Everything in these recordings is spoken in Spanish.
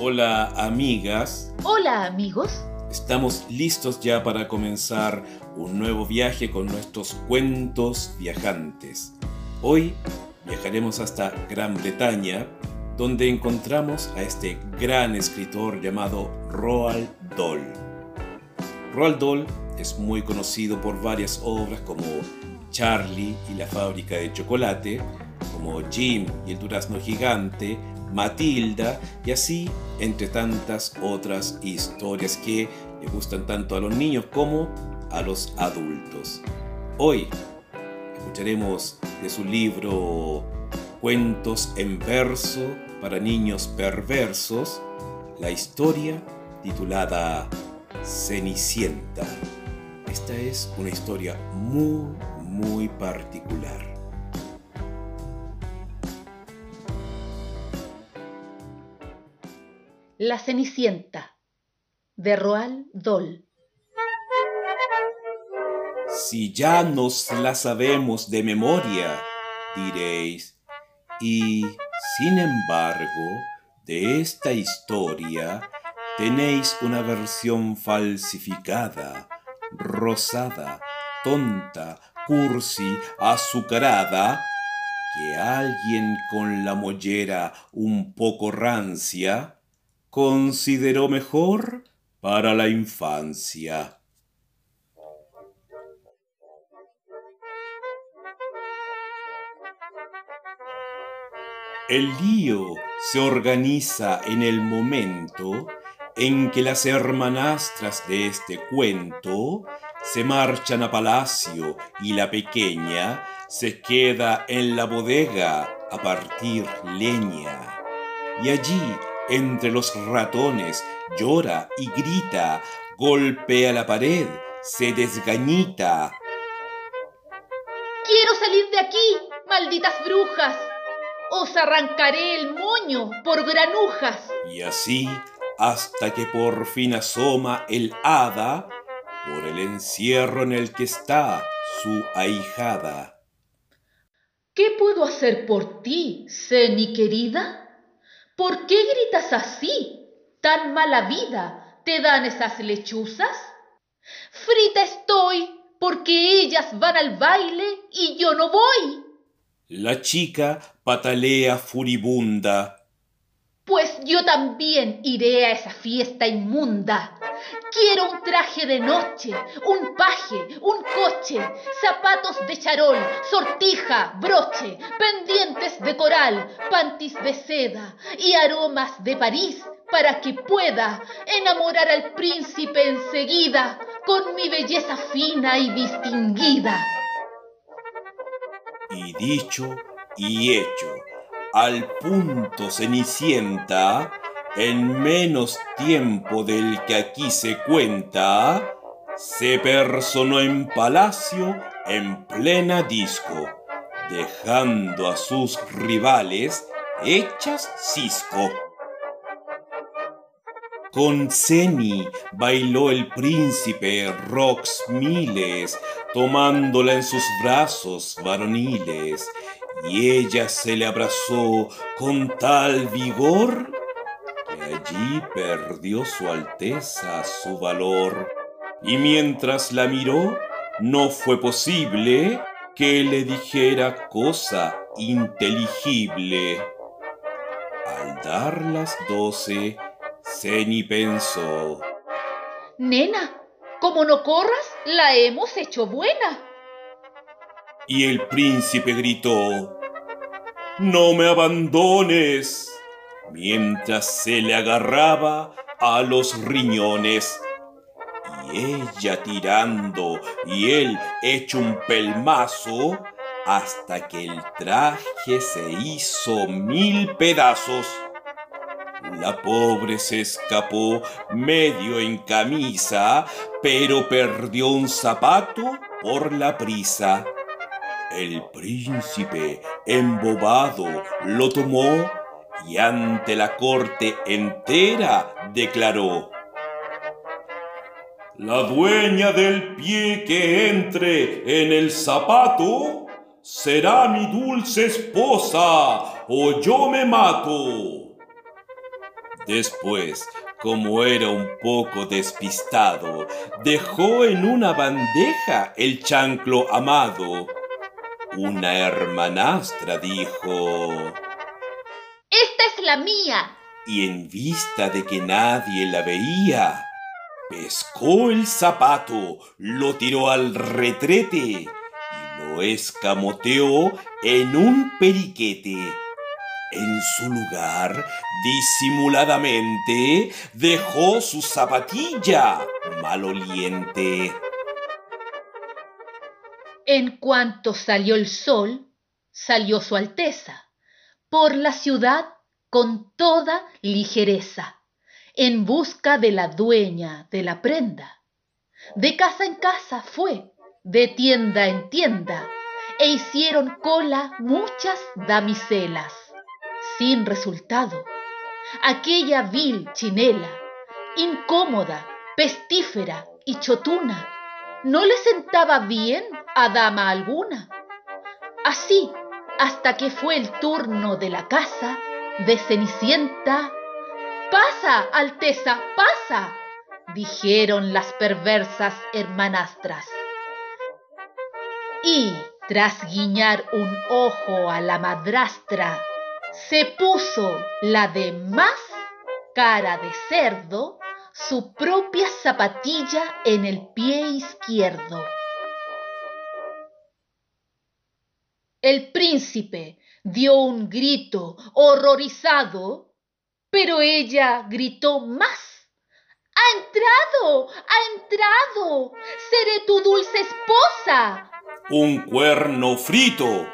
Hola amigas. Hola amigos. Estamos listos ya para comenzar un nuevo viaje con nuestros cuentos viajantes. Hoy viajaremos hasta Gran Bretaña, donde encontramos a este gran escritor llamado Roald Dahl. Roald Dahl es muy conocido por varias obras como Charlie y la fábrica de chocolate, como Jim y el durazno gigante, Matilda y así entre tantas otras historias que le gustan tanto a los niños como a los adultos. Hoy escucharemos de su libro Cuentos en verso para niños perversos la historia titulada Cenicienta. Esta es una historia muy, muy particular. La Cenicienta de Roald Dahl. Si ya nos la sabemos de memoria, diréis, y sin embargo, de esta historia tenéis una versión falsificada, rosada, tonta, cursi, azucarada, que alguien con la mollera un poco rancia consideró mejor para la infancia. El lío se organiza en el momento en que las hermanastras de este cuento se marchan a palacio y la pequeña se queda en la bodega a partir leña. Y allí entre los ratones, llora y grita, golpea la pared, se desgañita. Quiero salir de aquí, malditas brujas. Os arrancaré el moño por granujas. Y así hasta que por fin asoma el hada por el encierro en el que está su ahijada. ¿Qué puedo hacer por ti, Ceni querida? ¿Por qué gritas así? ¿Tan mala vida te dan esas lechuzas? Frita estoy porque ellas van al baile y yo no voy. La chica patalea furibunda. Pues yo también iré a esa fiesta inmunda. Quiero un traje de noche, un paje, un coche, zapatos de charol, sortija, broche, pendientes de coral, pantis de seda y aromas de París para que pueda enamorar al príncipe enseguida con mi belleza fina y distinguida. Y dicho y hecho, al punto Cenicienta, en menos tiempo del que aquí se cuenta, se personó en palacio en plena disco, dejando a sus rivales hechas cisco. Con Ceni bailó el príncipe Rox Miles, tomándola en sus brazos varoniles, y ella se le abrazó con tal vigor que allí perdió su alteza su valor. Y mientras la miró, no fue posible que le dijera cosa inteligible. Al dar las doce, Ceni pensó. Nena, como no corras, la hemos hecho buena. Y el príncipe gritó, No me abandones, mientras se le agarraba a los riñones. Y ella tirando y él hecho un pelmazo hasta que el traje se hizo mil pedazos. La pobre se escapó medio en camisa, pero perdió un zapato por la prisa. El príncipe, embobado, lo tomó y ante la corte entera declaró La dueña del pie que entre en el zapato será mi dulce esposa o yo me mato. Después, como era un poco despistado, dejó en una bandeja el chanclo amado. Una hermanastra dijo, Esta es la mía. Y en vista de que nadie la veía, pescó el zapato, lo tiró al retrete y lo escamoteó en un periquete. En su lugar, disimuladamente, dejó su zapatilla maloliente. En cuanto salió el sol, salió su Alteza por la ciudad con toda ligereza, en busca de la dueña de la prenda. De casa en casa fue, de tienda en tienda, e hicieron cola muchas damiselas sin resultado. Aquella vil chinela, incómoda, pestífera y chotuna, no le sentaba bien a dama alguna. Así, hasta que fue el turno de la casa de Cenicienta. Pasa, Alteza, pasa, dijeron las perversas hermanastras. Y, tras guiñar un ojo a la madrastra, se puso la de más cara de cerdo su propia zapatilla en el pie izquierdo. El príncipe dio un grito horrorizado, pero ella gritó más. ¡Ha entrado! ¡Ha entrado! ¡Seré tu dulce esposa! Un cuerno frito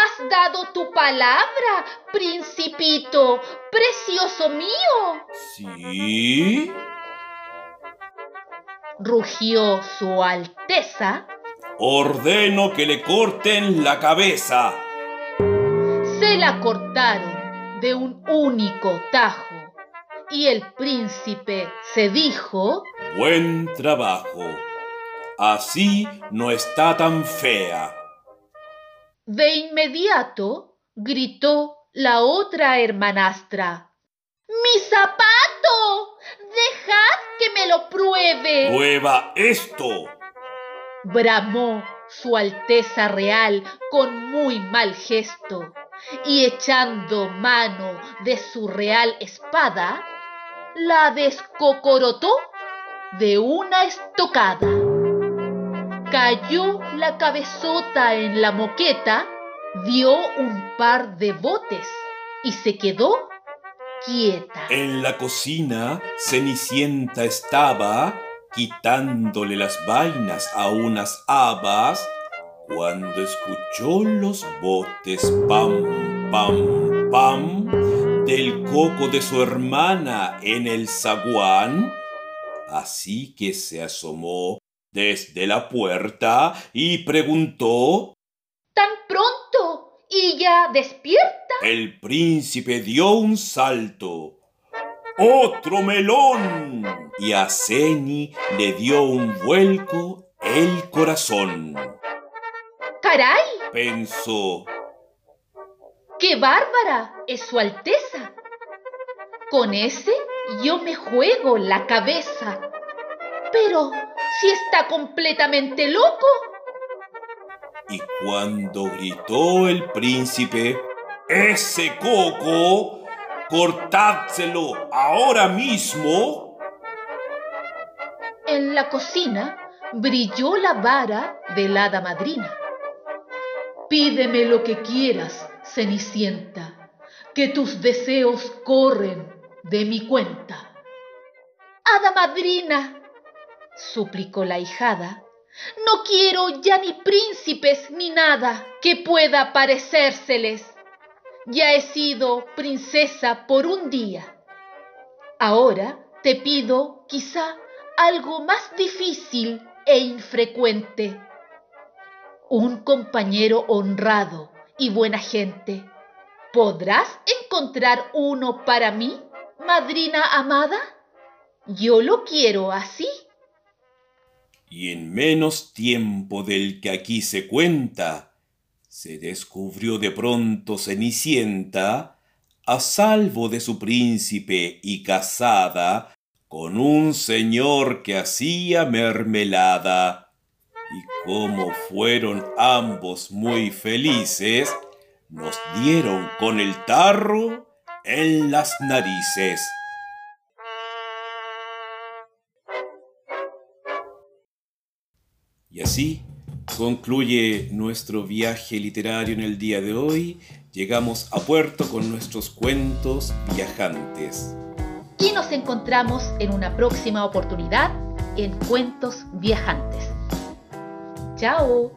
has dado tu palabra, principito, precioso mío. ¿Sí? Rugió su Alteza. Ordeno que le corten la cabeza. Se la cortaron de un único tajo y el príncipe se dijo, Buen trabajo. Así no está tan fea. De inmediato gritó la otra hermanastra. ¡Mi zapato! ¡Dejad que me lo pruebe! ¡Prueba esto! Bramó su Alteza Real con muy mal gesto, y echando mano de su real espada, la descocorotó de una estocada cayó la cabezota en la moqueta, dio un par de botes y se quedó quieta. En la cocina, Cenicienta estaba quitándole las vainas a unas habas cuando escuchó los botes pam, pam, pam del coco de su hermana en el zaguán. Así que se asomó desde la puerta y preguntó ¿Tan pronto? ¿Y ya despierta? El príncipe dio un salto. ¡Otro melón! Y a Ceni le dio un vuelco el corazón. ¡Caray! pensó. ¡Qué bárbara es su Alteza! Con ese yo me juego la cabeza. Pero si está completamente loco. Y cuando gritó el príncipe, ese coco, cortádselo ahora mismo. En la cocina brilló la vara de la hada madrina. Pídeme lo que quieras, Cenicienta, que tus deseos corren de mi cuenta. Hada madrina, suplicó la hijada, no quiero ya ni príncipes ni nada que pueda parecérseles. Ya he sido princesa por un día. Ahora te pido quizá algo más difícil e infrecuente. Un compañero honrado y buena gente. ¿Podrás encontrar uno para mí, madrina amada? Yo lo quiero así y en menos tiempo del que aquí se cuenta, se descubrió de pronto Cenicienta a salvo de su príncipe y casada con un señor que hacía mermelada. Y como fueron ambos muy felices, nos dieron con el tarro en las narices. Y así concluye nuestro viaje literario en el día de hoy. Llegamos a puerto con nuestros cuentos viajantes. Y nos encontramos en una próxima oportunidad en Cuentos Viajantes. Chao.